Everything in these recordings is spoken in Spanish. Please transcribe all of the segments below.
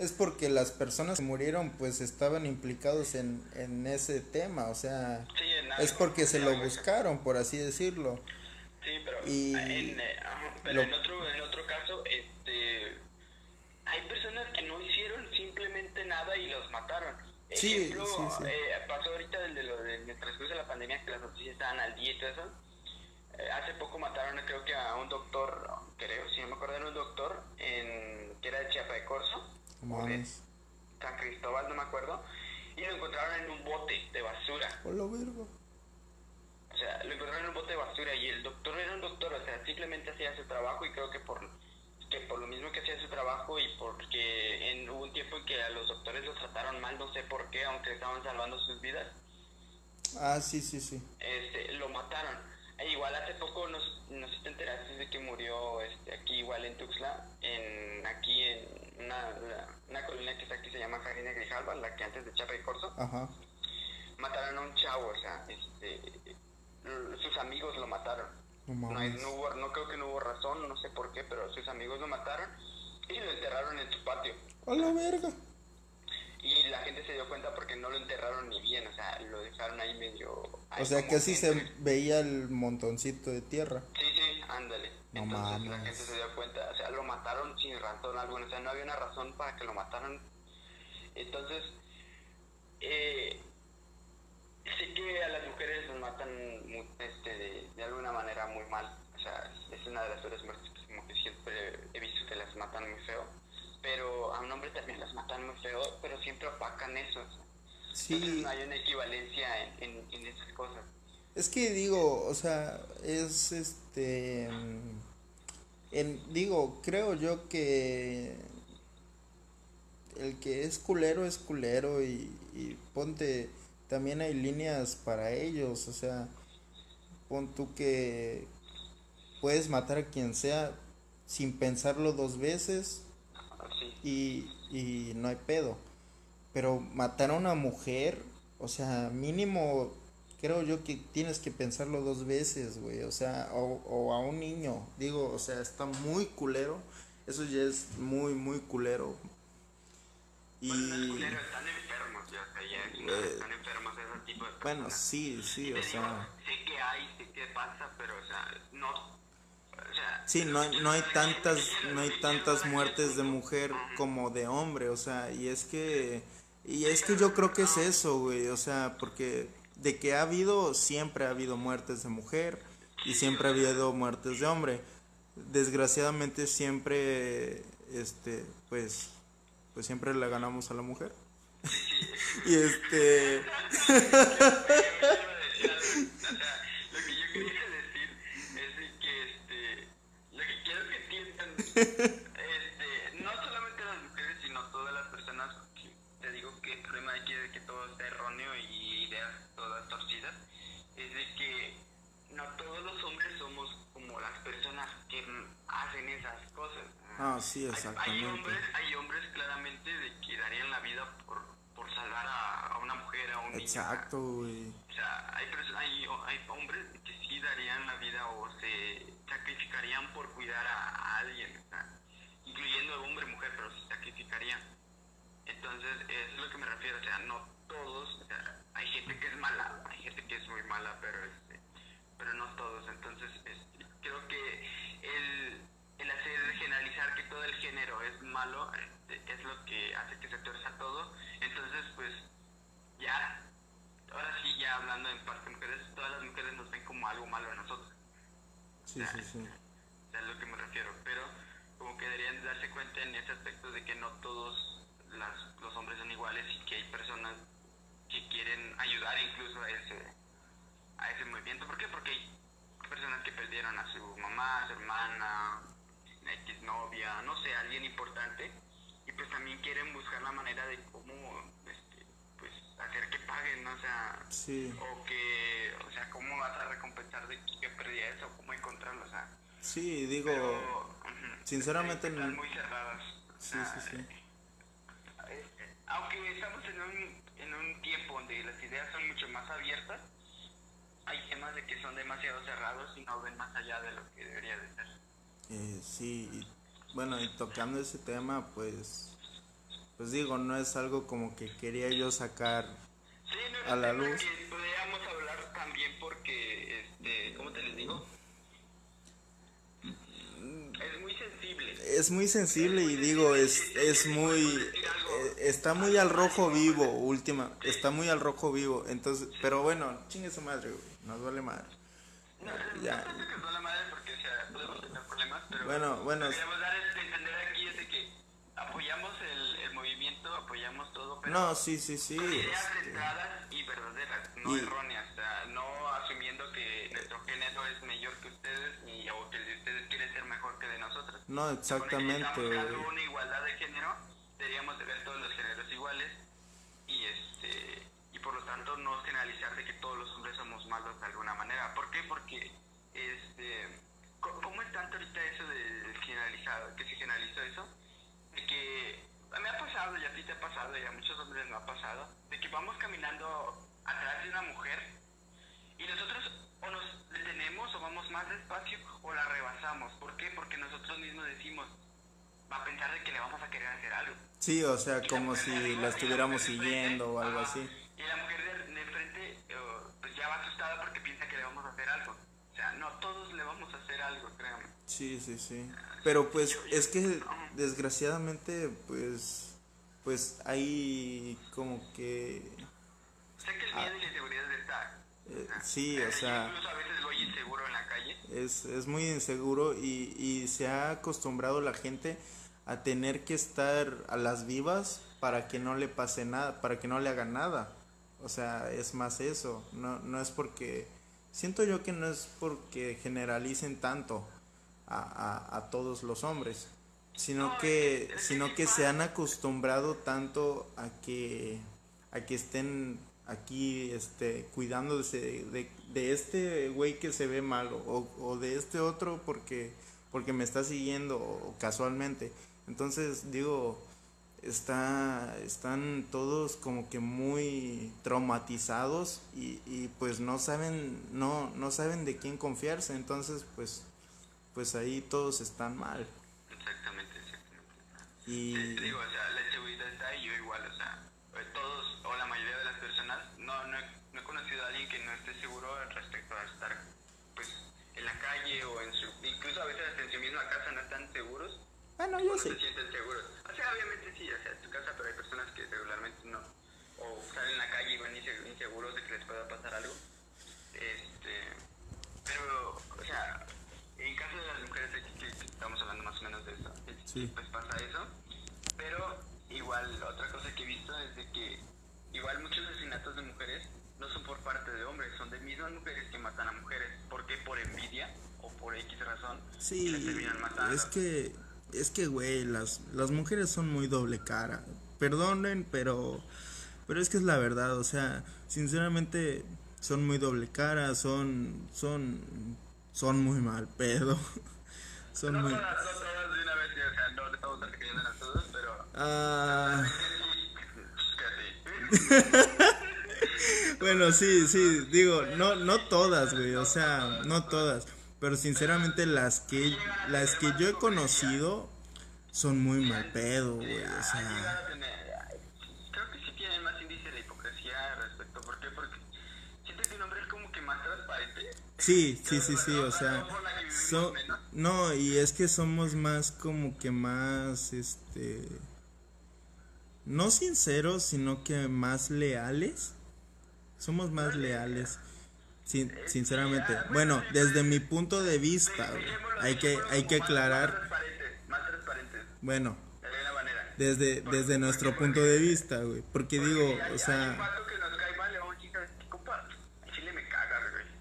es porque las personas que murieron pues estaban implicados en, en ese tema, o sea, es porque se lo buscaron, por así decirlo. Sí, pero, en, eh, pero en, otro, en otro caso, este, hay personas que no hicieron simplemente nada y los mataron. Ejemplo, Eh, pasó ahorita de lo de, transcurso de la pandemia que las noticias estaban al día y todo eso. Eh, hace poco mataron creo que a un doctor, creo, si no me acuerdo, era un doctor en, que era de Chiapa de Corzo San Cristóbal, no me acuerdo, y lo encontraron en un bote de basura. Hola, verga. O sea, lo encontraron en un bote de basura y el doctor era un doctor, o sea, simplemente hacía su trabajo y creo que por que por lo mismo que hacía su trabajo y porque en, hubo un tiempo en que a los doctores los trataron mal, no sé por qué, aunque estaban salvando sus vidas. Ah, sí, sí, sí. Este, lo mataron. E igual hace poco nos, no sé si te enteraste de que murió este, aquí igual en Tuxtla, en, aquí en una, una colonia que está aquí se llama Jarina Grijalva, la que antes de Chapa y Corso. Ajá. Mataron a un chavo, o sea, este, sus amigos lo mataron. No, no, hubo, no creo que no hubo razón, no sé por qué, pero sus amigos lo mataron y lo enterraron en su patio. A la verga. Y la gente se dio cuenta porque no lo enterraron ni bien, o sea, lo dejaron ahí medio... o sea, que así se veía el montoncito de tierra. Sí, sí, ándale. Entonces la gente se dio cuenta, o sea, lo mataron sin razón alguna, o sea, no había una razón para que lo mataran. Entonces, eh, sí que a las mujeres los matan este, de, de, alguna manera muy mal, o sea, es una de las peores muertes que, como que siempre he visto que las matan muy feo pero a un hombre también las matan muy feo, pero siempre opacan eso. Sí. Entonces no hay una equivalencia en, en, esas cosas. Es que digo, o sea, es este... En, digo, creo yo que el que es culero es culero y, ponte, también hay líneas para ellos, o sea, pon tú que puedes matar a quien sea sin pensarlo dos veces y, y no hay pedo. Pero matar a una mujer, o sea, mínimo creo yo que tienes que pensarlo dos veces, güey. O sea, o, o, a un niño. Digo, o sea, está muy culero. Eso ya es muy, muy culero. Y... culero, están enfermos, ya, ya eh, están enfermos ese tipo de Bueno, sí, sí, o sea... sé que hay, sé que pasa, pero, o sea, no Sí, no, no hay tantas, no hay tantas muertes de mujer como de hombre, o sea, y es que, y es que yo creo que es eso, güey, o sea, porque de que ha habido, siempre ha habido muertes de mujer y siempre ha habido muertes de hombre. Desgraciadamente siempre, este, pues, pues siempre le ganamos a la mujer. y este... este, no solamente las mujeres, sino todas las personas, te digo que el problema aquí de que todo está erróneo y ideas todas torcidas, es de que no todos los hombres somos como las personas que hacen esas cosas. Ah, sí, exactamente. Hay, hombres, hay hombres claramente de que darían la vida por, por salvar a, una mujer, a un niño. Exacto, güey. O sea, hay, hay, hay hombres que sí darían la vida o se sacrificarían por cuidar a, alguien, incluyendo hombre y mujer, pero se sacrificarían. Entonces, eso es lo que me refiero, o sea, no todos, o sea, hay gente que es mala, hay gente que es muy mala, pero este, pero no todos. Entonces, este, creo que el, el hacer generalizar que todo el género es malo este, es lo que hace que se torza todo. Entonces, pues, ya, ahora sí, ya hablando en parte de mujeres, todas las mujeres nos ven como algo malo a nosotros. Sí, sí, sí. Es a lo que me refiero. Pero como que deberían darse cuenta en ese aspecto de que no todos las, los hombres son iguales y que hay personas que quieren ayudar incluso a ese, a ese movimiento. ¿Por qué? Porque hay personas que perdieron a su mamá, a su hermana, X novia, no sé, alguien importante. Y pues también quieren buscar la manera de cómo este, pues hacer que paguen, ¿no? O sea, o que, o sea, cómo vas a recompensar de que perdí eso, cómo encontrarlo, o sea. Sí, digo, sinceramente no. muy cerradas. Sí, sí, sí. Aunque estamos en un, en un tiempo donde las ideas son mucho más abiertas, hay temas de que son demasiado cerrados y no ven más allá de lo que debería de ser. Eh, sí, bueno, y tocando ese tema, pues pues digo, no es algo como que quería yo sacar Sí, no, a la luz. que podríamos hablar también porque, este, ¿cómo te les digo? Es muy sensible. Es muy sensible y digo, es, es muy... eh, Está muy al rojo vivo, última. Está muy al rojo vivo. Entonces, pero bueno, chingue su madre, güey. Nos duele madre. No, Ya. no que la madre porque, o sea, podemos tener problemas, pero Bueno, bueno. queremos dar este entender aquí es de que apoyamos el, el movimiento, apoyamos todo, pero No, sí, sí, sí. ideas este, centradas y verdaderas, no Y- erróneas, o sea, no asumiendo que nuestro género es mayor que ustedes ni o que el de ustedes quiere ser mejor que de nosotros. No, exactamente, Porque si güey. estamos buscando una igualdad de género, deberíamos de ver todos los géneros iguales y este y por lo tanto no generalizar de que todos los hombres somos malos de alguna manera. ¿Por qué? Porque este ¿cómo es tanto ahorita eso del generalizado, que se generalizó eso? De que me ha pasado y a ti te ha pasado y a muchos hombres no ha pasado, de que vamos caminando atrás de una mujer y nosotros o nos detenemos o vamos más despacio o la rebasamos. ¿Por qué? Porque nosotros mismos decimos, va a pensar de que le vamos a querer hacer algo. Sí, o sea, Y la como mujer si arriba la estuviéramos siguiendo o algo ajá, así. Y la mujer de, de enfrente eh, pues ya va asustada porque piensa que le vamos a hacer algo. O sea, no todos le vamos a hacer algo, créanme. Sí, sí, sí. Pero pues es que desgraciadamente pues pues hay como que Sé que el miedo y la inseguridad estar. eh, sí, o Yo sea, incluso a veces voy inseguro en la calle. Es, es muy inseguro y, y se ha acostumbrado la gente a tener que estar a las vivas para que no le pase nada, para que no le hagan nada. O sea, es más eso, no, no es porque, siento yo que no es porque generalicen tanto a, a, a todos los hombres, sino No, que, sino que se han acostumbrado tanto a que, a que estén aquí este cuidándose de, de, este güey que se ve malo o, o de este otro porque porque me está siguiendo o casualmente. Entonces digo está están todos como que muy traumatizados y, y pues no saben no no saben de quién confiarse. Entonces pues pues ahí todos están mal. Exactamente, exactamente. y Te digo, o sea, la inseguridad está y yo igual, o sea, eh, todos o la mayoría de las personas, no, no, he, no he conocido a alguien que no esté seguro respecto a estar, pues, en la calle o en su, incluso a veces en su misma casa no están seguros, bueno o yo no sí se sienten seguros. O sea, obviamente sí, o sea, en tu casa, pero hay personas que regularmente no, o salen en la calle y van inse- inseguros de que les pueda pasar algo. Este, pero, o sea, en caso de las mujeres, que estamos hablando más o menos de eso, Sí. pues pasa eso. Pero igual, otra cosa que he visto es de que igual muchos asesinatos de mujeres no son por parte de hombres, son de mismas mujeres que matan a mujeres. ¿Por qué? Por envidia o por X razón. Sí, las terminan matando. es que, es que, güey, las, las mujeres son muy doble cara. Perdonen, pero, pero es que es la verdad, o sea, sinceramente son muy doble cara, son, son, son muy mal pedo. Son no muy... todas, no todas de una vez, o sea, no le estamos a todos, pero Ah. bueno, sí, sí, digo, no, no todas, güey, o sea, no todas, pero sinceramente las que, las que yo he conocido son muy mal pedo, güey, o sea... Creo que sí tienen más índice de hipocresía respecto. ¿Por qué? Porque siento que un hombre es como que más transparente. Sí, sí, sí, sí, o sea, so- no, y es que somos más como que más, este, no sinceros, sino que más leales. Somos más leales, sin- sinceramente. Bueno, desde mi punto de vista, hay que, hay que aclarar, bueno, desde, desde nuestro punto de vista, güey, porque digo, o sea.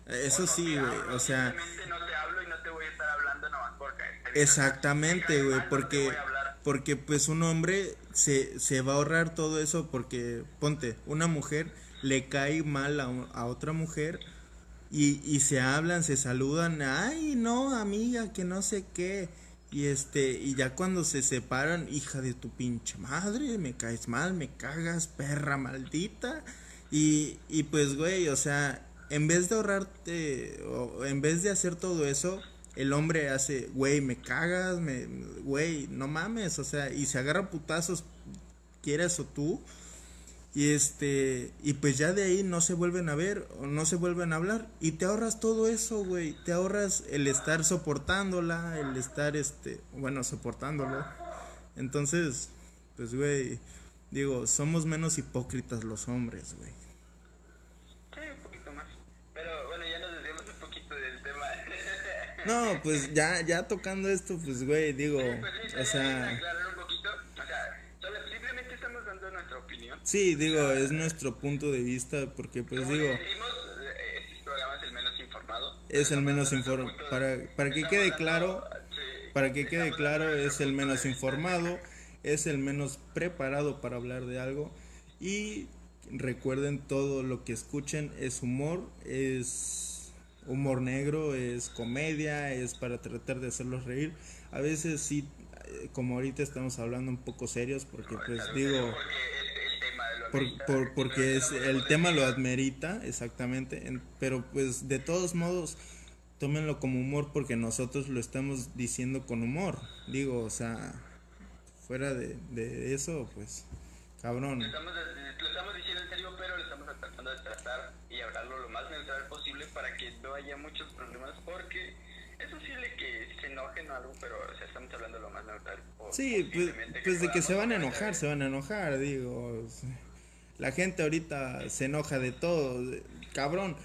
Eso sí, güey, o sea-. Exactamente, güey, porque porque pues un hombre se, se va a ahorrar todo eso porque ponte, una mujer le cae mal a, a otra mujer y, se hablan, se saludan, ay, no, amiga, que no sé qué. Y este, y ya cuando se separan, hija de tu pinche madre, me caes mal, me cagas, perra maldita. Y, y pues, güey, o sea, en vez de ahorrarte, o en vez de hacer todo eso, el hombre hace, güey, me cagas, me, güey, no mames, o sea, y se agarra putazos quieras o tú. Y este, y pues ya de ahí no se vuelven a ver o no se vuelven a hablar. Y te ahorras todo eso, güey. Te ahorras el estar soportándola, el estar, este, bueno, soportándolo. Entonces, pues, güey, digo, somos menos hipócritas los hombres, güey. Sí, un poquito más. Pero bueno, ya nos desviamos un poquito del tema. No, pues ya, ya tocando esto, pues, güey, digo, Pues sí, o sea, aclarar un poquito. O sea, solo- simplemente estamos dando nuestra opinión. Sí, digo, es nuestro punto de vista, porque, pues, digo, eh, este programa es el menos informado. es el menos informado, para, para que quede claro, para que quede claro, es el menos informado, es el menos preparado para hablar de algo, y recuerden todo lo que escuchen es humor, es humor negro, es comedia, es para tratar de hacerlos reír, a veces sí, eh, como ahorita estamos hablando un poco serios, porque, pues, digo... porque el, el tema de lo por, por- porque es el tema lo admerita exactamente en- pero pues de todos modos tómenlo como humor porque nosotros lo estamos diciendo con humor. Digo o sea fuera de, de eso pues cabrón. Lo estamos, lo estamos diciendo en serio, pero lo estamos tratando de tratar y hablarlo lo más neutral posible para que no haya muchos problemas, porque es posible que se enojen o algo, pero o sea, estamos hablando lo más neutral. po- sí pues, pues de que se van a enojar se van a enojar digo o sea, la gente ahorita se enoja de todo cabrón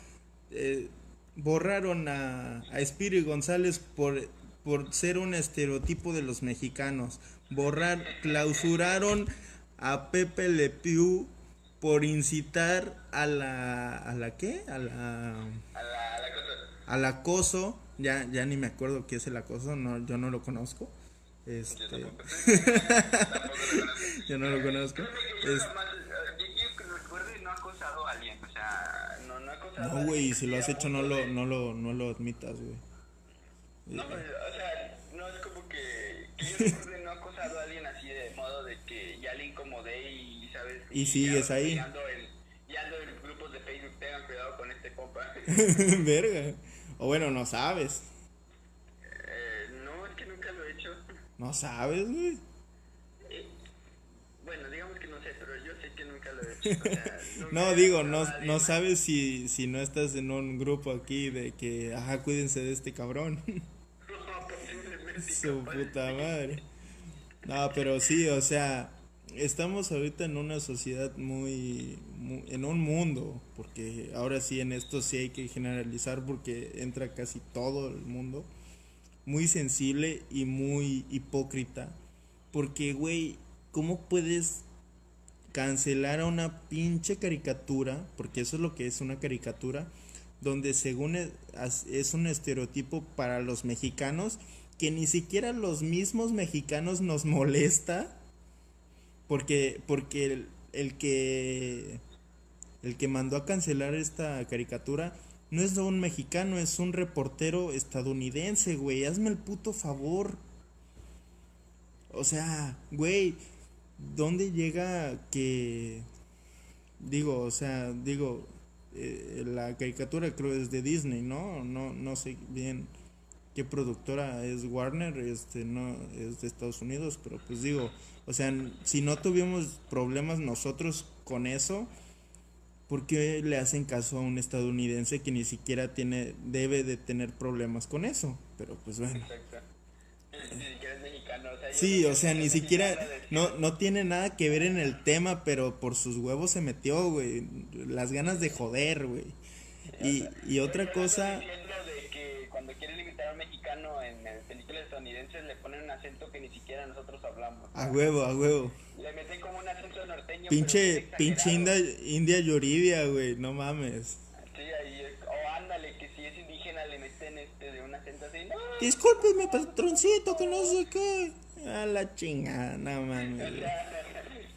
eh, borraron a, a Spiri González por, por ser un estereotipo de los mexicanos. Borrar, clausuraron a Pepe Le Pew por incitar a la. ¿A la qué? A la. A. Al acoso. Ya, ya ni me acuerdo qué es el acoso, no, yo no lo conozco. Este, yo no lo conozco. Créeme que yo Es- jamás, eh, yo, yo que recuerde, no he acosado a alguien, o sea, no, güey, si lo has hecho, no lo, no lo, no lo admitas, güey. No, pues, o sea, no es como que, que yo recuerde no he acosado a alguien así de modo de que ya le incomodé y, ¿sabes? Y sigues ya- ahí. Y ando en, y ando en grupos de Facebook, tengan cuidado con este compa. Verga. O bueno, no sabes. Eh, no, es que nunca lo he hecho. No sabes, güey. Eh, bueno, digamos No, digo, no, no sabes si, si no estás en un grupo aquí de que, ajá, cuídense de este cabrón. Su puta madre. No, pero sí, o sea, estamos ahorita en una sociedad muy, mu- en un mundo, porque ahora sí en esto sí hay que generalizar porque entra casi todo el mundo, muy sensible y muy hipócrita, porque, güey, ¿cómo puedes cancelar a una pinche caricatura, porque eso es lo que es una caricatura, donde según es, as- es un estereotipo para los mexicanos, que ni siquiera los mismos mexicanos nos molesta, porque, porque el, el que el que mandó a cancelar esta caricatura no es un mexicano, es un reportero estadounidense, güey, hazme el puto favor. O sea, güey, ¿dónde llega que... Digo, o sea, digo, eh, la caricatura creo es de Disney, ¿no? No, no sé bien qué productora es Warner, este, no, es de Estados Unidos, pero pues digo, o sea, si no tuvimos problemas nosotros con eso, ¿por qué le hacen caso a un estadounidense que ni siquiera tiene, debe de tener problemas con eso? Pero pues bueno. Exacto. Ni siquiera es mexicano, o sea, Sí, o sea, ni siquiera, no, no tiene nada que ver en el tema, pero por sus huevos se metió, güey. Las ganas de joder, güey. Y, y otra cosa, de que cuando quieren imitar a un mexicano en, películas estadounidenses le ponen un acento que ni siquiera nosotros hablamos. a huevo, a huevo. Le meten como un acento norteño. Pinche, pinche. India, India Yuridia, güey, no mames. Sí, ahí es- o ándale, que si es indígena le meten este de un acento así. No, Discúlpeme, patroncito, que no sé qué. A la chingada, no mames. o güey. sea,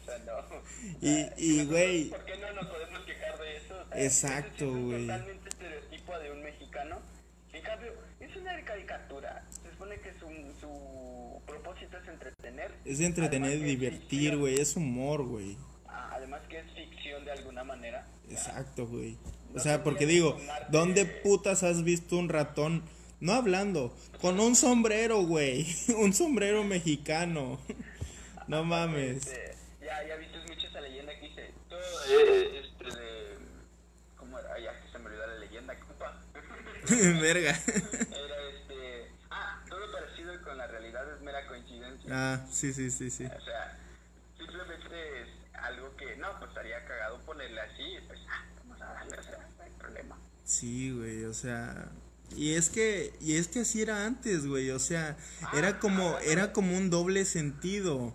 o sea, no. Y, y, güey, ¿Por qué no nos podemos quejar de eso? O sea, Exacto, sí es güey. Totalmente estereotipo de un mexicano. En cambio, es una caricatura. Se supone que su, su propósito es entretener. es entretener y Además divertir, güey, es humor, güey. Ah, Además que es ficción de alguna manera. Exacto, güey. O sea, porque digo, ¿dónde putas has visto un ratón? No hablando, con un sombrero, güey. Un sombrero mexicano. No mames. Este, ya, ya, ya viste mucho esa leyenda que dice, todo eh, este de... ¿Cómo era? Ya que se me olvidó la leyenda, compa. Verga. Era este... Ah, todo parecido con la realidad es mera coincidencia. Ah, sí, sí, sí, sí. O sea, simplemente es algo que, no, pues estaría cagado ponerle así, pues, ah, vamos a darle, o sea, no hay problema. Sí, güey, o sea, y es que y es que así era antes, güey, o sea, era como era como un doble sentido.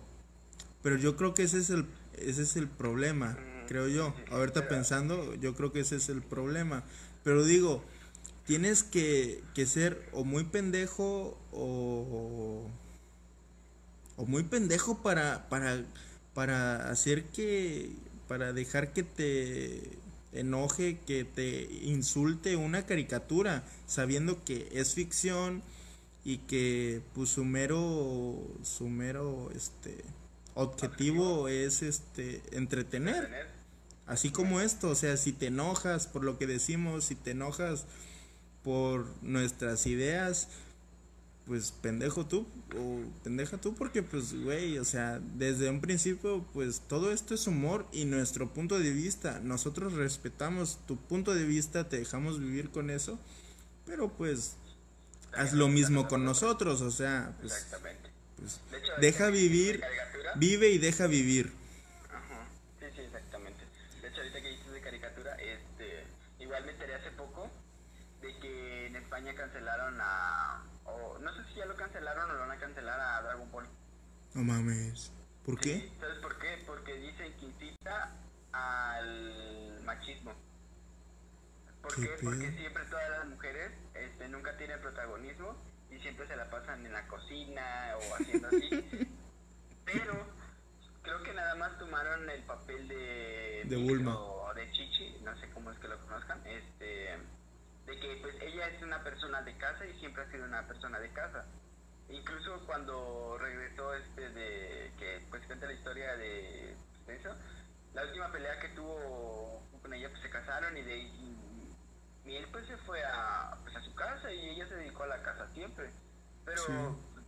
Pero yo creo que ese es el ese es el problema, creo yo. Ahorita pensando, yo creo que ese es el problema. Pero digo, tienes que, que ser o muy pendejo o o muy pendejo para para para hacer que para dejar que te enoje, que te insulte una caricatura, sabiendo que es ficción y que pues su mero, su mero este objetivo es este entretener. Así como esto, o sea, si te enojas por lo que decimos, si te enojas por nuestras ideas, pues pendejo tú o pendeja tú porque pues güey, o sea, desde un principio pues todo esto es humor y nuestro punto de vista, nosotros respetamos tu punto de vista, te dejamos vivir con eso, pero pues haz lo mismo con nosotros, o sea, pues, Exactamente. pues De hecho, deja vivir, de vive y deja vivir. Ajá. Sí, sí, exactamente. De hecho, ahorita que dices de caricatura, este, igual me enteré hace poco de que en España cancelaron a, no sé si ya lo cancelaron o lo van a cancelar a Dragon Ball. No mames. ¿Por qué? Sí, ¿Sabes por qué? Porque dicen que incita al machismo. ¿Por ¿Qué? Porque siempre todas las mujeres este, nunca tienen protagonismo y siempre se la pasan en la cocina o haciendo así. Pero creo que nada más tomaron el papel de... De Bulma. O de Chichi, no sé cómo es que lo conozcan. Este, de que pues ella es una persona de casa y siempre ha sido una persona de casa. Incluso cuando regresó este de que pues cuenta la historia de, de eso, la última pelea que tuvo con ella pues se casaron y de ahí y él pues se fue a, pues, a su casa y ella se dedicó a la casa siempre. Pero Sí.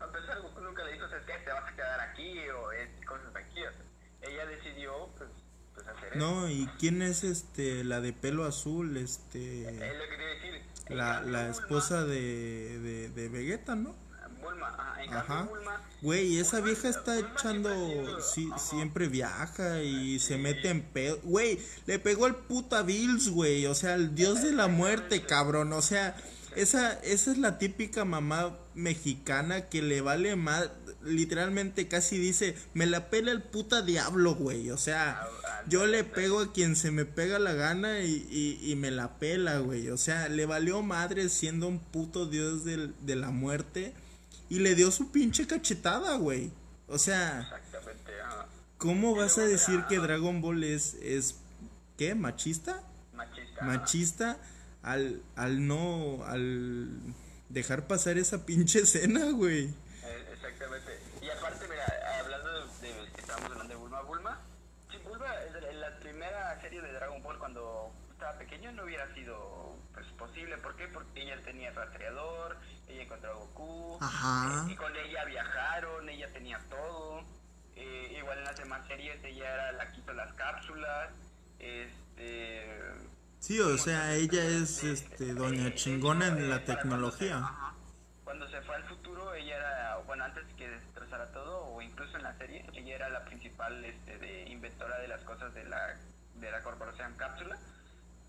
a pesar Goku nunca le dijo, ¿sabes qué? Te vas a quedar aquí o es, cosas aquí. o sea, ella decidió pues, pues hacer eso. No, ¿y quién es este la de pelo azul, este Es lo que la, la esposa de, de, Vegeta, ¿no? Bulma, ajá, en Güey, esa vieja está echando, sí, siempre viaja y se mete en pedo. Güey, le pegó al puta Bills, güey, o sea, el dios de la muerte, cabrón, o sea, esa, esa es la típica mamá mexicana que le vale más, literalmente casi dice, me la pela el puta diablo, güey, o sea, yo le pego a quien se me pega la gana y, y, y me la pela, güey, o sea, le valió madre siendo un puto dios del- de la muerte y le dio su pinche cachetada, güey. O sea, Exactamente. ¿cómo vas a decir que Dragon Ball es, es ¿qué? ¿Machista? Machista. Machista al, al no, al dejar pasar esa pinche escena, güey. Eh, exactamente. Y aparte, mira, hablando de, de que estábamos hablando de Bulma, Bulma, si Bulma en la primera serie de Dragon Ball cuando estaba pequeño no hubiera sido pues posible. ¿Por qué? Porque ella tenía rastreador, ella encontró a Goku, Ajá. eh, y con ella viajaron, ella tenía todo. Eh, igual en las demás series ella era la que hizo las cápsulas. Este, Sí, o sea, ella es este doña chingona en la tecnología. Ajá. Cuando se fue al futuro, ella era, bueno, antes que destrozara todo, o incluso en la serie, ella era la principal este, de inventora de las cosas de la, de la corporación Cápsula.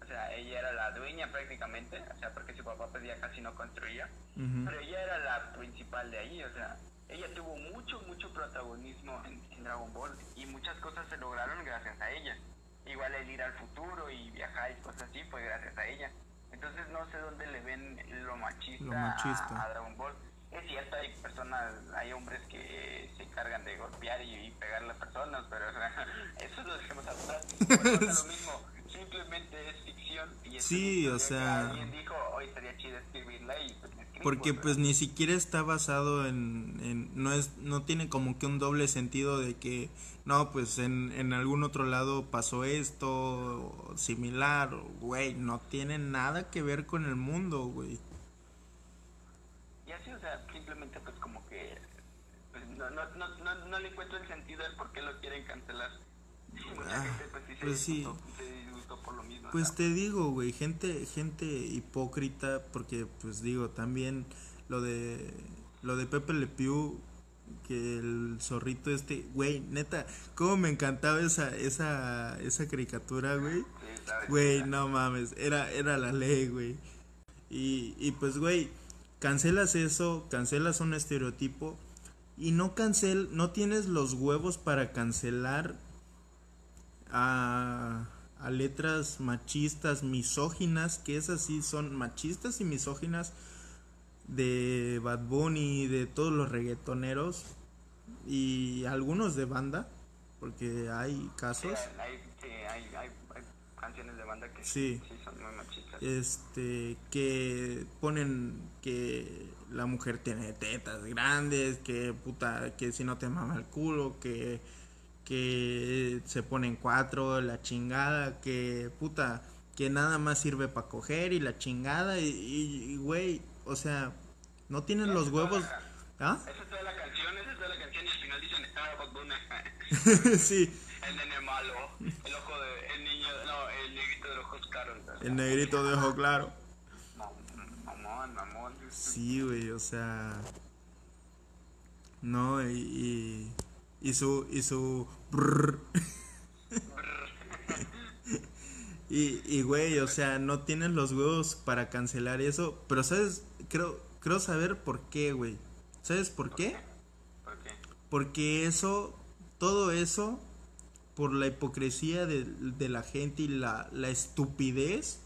O sea, ella era la dueña prácticamente, o sea, porque su papá pues ya casi no construía. Pero ella era la principal de ahí, o sea, ella tuvo mucho, mucho protagonismo en, en Dragon Ball y muchas cosas se lograron gracias a ella. Igual el ir al futuro y viajar y cosas así fue gracias a ella. Entonces no sé dónde le ven lo machista, Lo machista. A, a Dragon Ball. Es cierto, hay personas, hay hombres que se encargan de golpear y, pegar a las personas, pero eso lo dejemos atrás. A lo mismo, simplemente es ficción. Y es Sí, o sea- Alguien dijo, hoy sería chido escribirla y pues Porque ¿verdad? pues ni siquiera está basado en, en- no es no tiene como que un doble sentido de que no pues en, en algún otro lado pasó esto o similar güey no tiene nada que ver con el mundo güey así, o sea, simplemente pues como que pues, no, no, no, no, no le encuentro el sentido del por qué lo quieren cancelar. Ah, gente, pues, sí pues sí. disgustó- se disgustó por lo mismo. Pues te digo, güey, gente, gente hipócrita, porque pues digo, también lo de lo de Pepe Le Pew, que el zorrito este, güey, neta, cómo me encantaba esa esa esa caricatura, güey. sí. Güey, no mames, era era la ley, güey. Y y pues güey, cancelas eso, cancelas un estereotipo y no cancel no tienes los huevos para cancelar a, a letras machistas, misóginas, que esas sí son machistas y misóginas de Bad Bunny, de todos los reggaetoneros y algunos de banda, porque hay casos. sí, hay canciones de banda que Sí. sí son muy machistas. este que ponen que la mujer tiene tetas grandes, que puta, que si no te mama el culo, que que se ponen cuatro, la chingada, que puta, que nada más sirve para coger y la chingada y, güey, o sea, no tienen los huevos, ¿ah? Esa es toda la canción, esa es toda la canción y al final dicen, ah, Bad Bunny, sí, el negrito de ojo claro. mam- Mamón, mamón. Sí, güey, o sea. No, y. Y, y su. Y su. brrr. y, y, güey, o sea, no tienen los huevos para cancelar eso. Pero, ¿sabes? Creo, creo saber por qué, güey. ¿Sabes por qué? ¿Por qué? Porque eso. Todo eso. Por la hipocresía de, de la gente y la, la estupidez.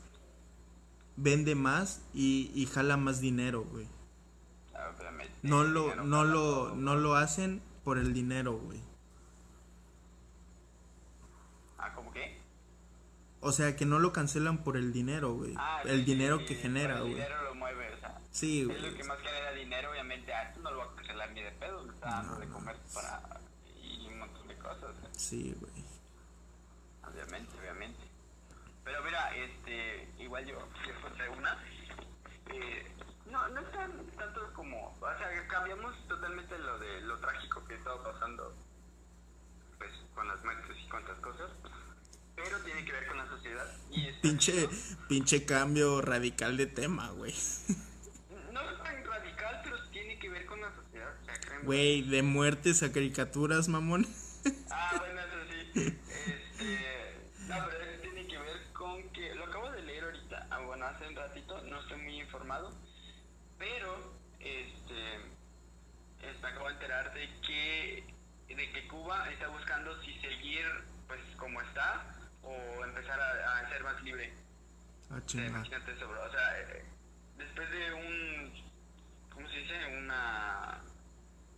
Vende más y, y jala más dinero, güey. Ah, No el lo, dinero no lo, todo, no lo hacen por el dinero, güey. Ah, ¿cómo qué? O sea, que no lo cancelan por el dinero, güey. Ah, el sí, dinero sí, que sí, genera, El güey. dinero lo mueve, o sea. Sí, Es güey. lo que más genera dinero, obviamente. A esto no lo va a cancelar ni de pedo, le está dando de comer para. y un montón de cosas. Sí, güey. Obviamente, obviamente. Pero mira, este, igual yo, encontré una. eh, no, no es tan, tanto como, o sea, cambiamos totalmente lo de lo trágico que estaba pasando, pues, con las muertes y cuantas cosas, pero tiene que ver con la sociedad. Y es Pinche, pinche cambio radical de tema, güey. no es tan radical, pero tiene que ver con la sociedad, o sea. Güey, de muertes a caricaturas, mamón. Ah, bueno. Este, no, pero eso tiene que ver con que lo acabo de leer ahorita, ah, bueno, hace un ratito, no estoy muy informado, pero este, este, me acabo de enterar de que de que Cuba está buscando si seguir pues como está o empezar a, a ser más libre. Ah, imagínate eso, bro. O sea, eh, después de un, ¿cómo se dice? Una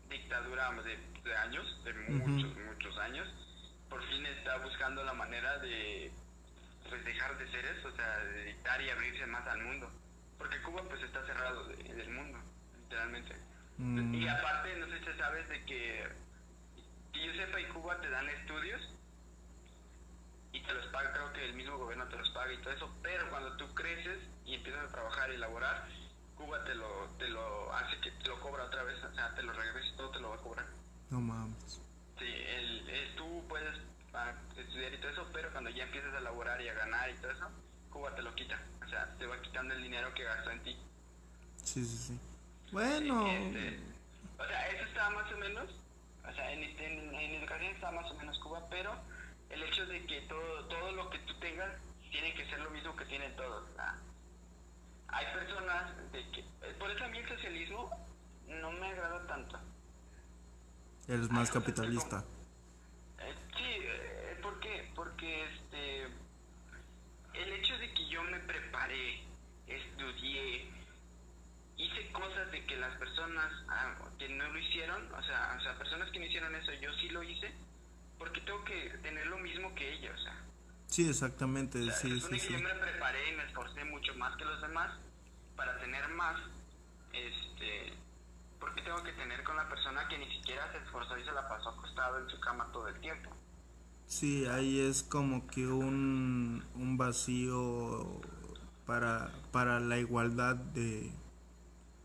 dictadura de, de años, de muchos, muchos años, por fin está buscando la manera de pues dejar de ser eso, o sea, de dictar y abrirse más al mundo. Porque Cuba pues está cerrado de- del mundo, literalmente. Mm. Y aparte, no sé si sabes de que, que yo sepa, y Cuba te dan estudios y te los paga, creo que el mismo gobierno te los paga y todo eso, pero cuando tú creces y empiezas a trabajar y elaborar, Cuba te lo, te lo hace que te lo cobra otra vez, o sea, te lo regresa y todo te lo va a cobrar. No mames. Sí, el, el- tú puedes ah, estudiar y todo eso, pero cuando ya empiezas a elaborar y a ganar y todo eso, Cuba te lo quita, o sea, te va quitando el dinero que gastó en ti. Sí, sí, sí. Bueno. Este, o sea, eso está más o menos, o sea, en, este- en, en educación está más o menos Cuba, pero el hecho de que todo, todo lo que tú tengas tiene que ser lo mismo que tienen todos. hay personas de que, eh, por eso a mí el socialismo no me agrada tanto. Eres más capitalista. Eh, sí, eh, ¿por este, el hecho de que yo me preparé, estudié, hice cosas de que las personas ah, que no lo hicieron, o sea, o sea, personas que no hicieron eso, yo sí lo hice, porque tengo que tener lo mismo que ellos. O sea, Sí, exactamente. o sea, Sí, sí, sí. yo me preparé y me esforcé mucho más que los demás para tener más, este, porque tengo que tener con la persona que ni siquiera se esforzó y se la pasó acostado en su cama todo el tiempo. Sí, ahí es como que un, un vacío para, para la igualdad de,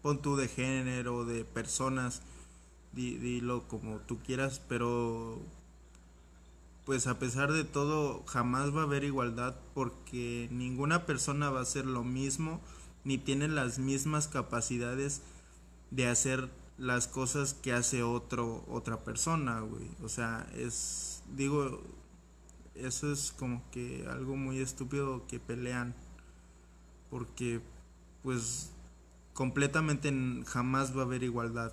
pon tú de género, de personas, di- dilo como tú quieras, pero pues a pesar de todo jamás va a haber igualdad porque ninguna persona va a hacer lo mismo ni tiene las mismas capacidades de hacer las cosas que hace otro otra persona, güey. O sea, es digo eso es como que algo muy estúpido que pelean porque pues completamente jamás va a haber igualdad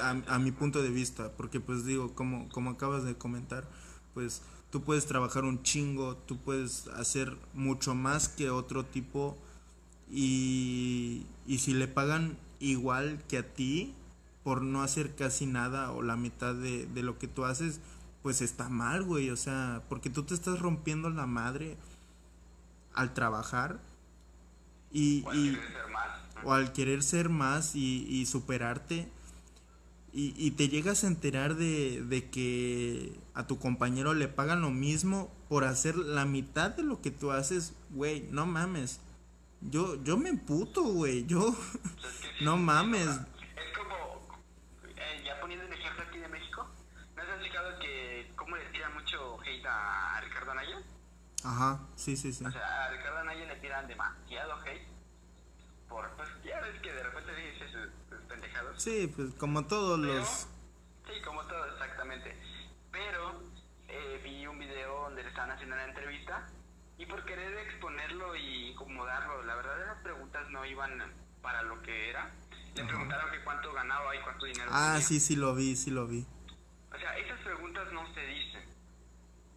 a, mi punto de vista, porque pues digo, como, como acabas de comentar, pues tú puedes trabajar un chingo, tú puedes hacer mucho más que otro tipo y, y si le pagan igual que a ti por no hacer casi nada o la mitad de, de lo que tú haces, pues está mal, güey, o sea, porque tú te estás rompiendo la madre al trabajar y, o, al y, o al querer ser más y, y superarte y, y te llegas a enterar de, de, que a tu compañero le pagan lo mismo por hacer la mitad de lo que tú haces, güey, no mames. Yo, yo me emputo, güey, yo, no mames. Es como, eh, ya poniendo el ejemplo aquí de México, ¿no has explicado que cómo le tira mucho hate a, a Ricardo Anaya? Ajá, sí, sí, sí. O sea, a Ricardo Anaya le tiran demasiado hate por, pues ya ves que de repente dice sus, pendejados. Sí, pues como todos Pero, los... Sí, como todos, exactamente. Pero eh, vi un video donde le estaban haciendo una entrevista y por querer exponerlo y incomodarlo, la verdad las preguntas no iban para lo que era. Le preguntaron que cuánto ganaba y cuánto dinero Ah, tenía. sí, sí lo vi, sí lo vi. O sea, esas preguntas no se dicen.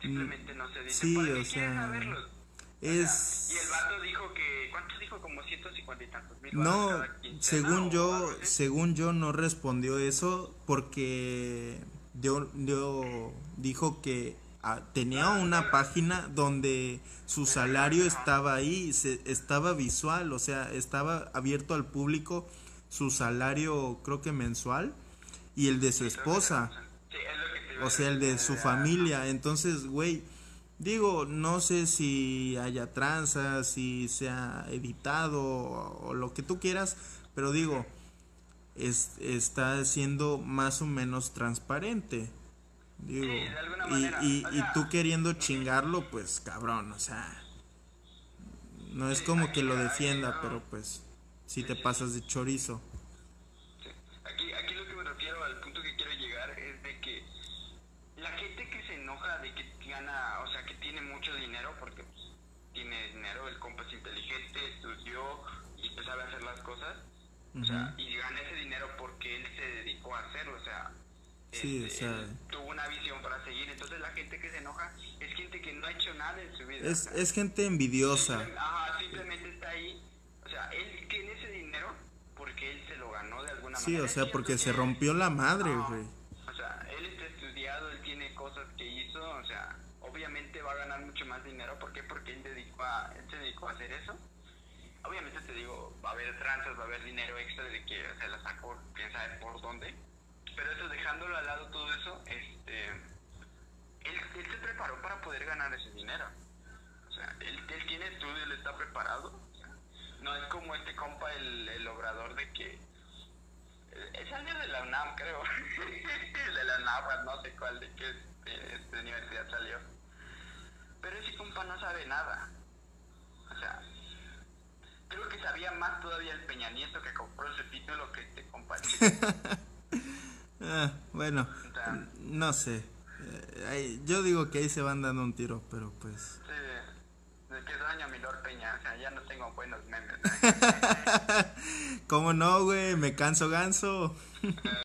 Simplemente no se dicen. sí, ¿Para qué o sea, saberlos? O es- sea, y el vato dijo que, ¿cuánto dijo? Como 150 y tantos mil No, cada según o yo, según yo no respondió eso porque dio, dio- dijo que ah, tenía una página donde su salario estaba ahí, se, estaba visual, o sea, estaba abierto al público su salario creo que mensual y el de su esposa, Sí, es o sea, el de su familia, entonces, güey, digo, no sé si haya tranzas, si sea editado o, o lo que tú quieras, pero digo, es, está siendo más o menos transparente. Digo, Sí, de alguna y, manera, y, o y sea, tú queriendo chingarlo, pues cabrón, o sea, no es como que lo defienda, pero pues si te pasas de chorizo. Sí. Aquí, aquí lo que me refiero al punto que quiero llegar es de que la gente que se enoja de que gana, o sea, que tiene mucho dinero, porque pues, tiene dinero, el compa es inteligente, estudió y pues sabe hacer las cosas, o sea, y gana ese dinero porque él se dedicó a hacerlo, o sea, Sí, este, o sea- tuvo una visión para seguir, entonces la gente que se enoja es gente que no ha hecho nada en su vida. Es, o sea, es gente envidiosa. Ajá, simplemente está ahí. O sea, él tiene ese dinero porque él se lo ganó de alguna Sí, manera. o sea, porque se rompió la madre, güey. O sea, él está estudiado, él tiene cosas que hizo, o sea, obviamente va a mucho más dinero. ¿Por qué? Porque él, dedicó a, él se dedicó a hacer eso. Obviamente te digo, va a haber tranzas, va a haber dinero extra de que se la sacó, quién sabe por dónde. Pero eso, dejándolo al lado todo eso, este, él, él se preparó para poder ganar ese dinero. O sea, él, él tiene estudio, él está preparado. No es como este compa, el, logrador de que... Es alguien de la UNAM, creo. de la UNAM, no sé cuál, de qué este, este, universidad salió. Pero ese compa no sabe nada. O sea, creo que sabía más todavía el Peña Nieto que compró ese título que este compa. Ah, bueno, O sea, no sé. Eh, yo digo que ahí se van dando un tiro, pero pues... sí, que daño a mi Lord Peña. O sea, ya no tengo buenos memes. ¿Cómo no, güey? Me canso ganso.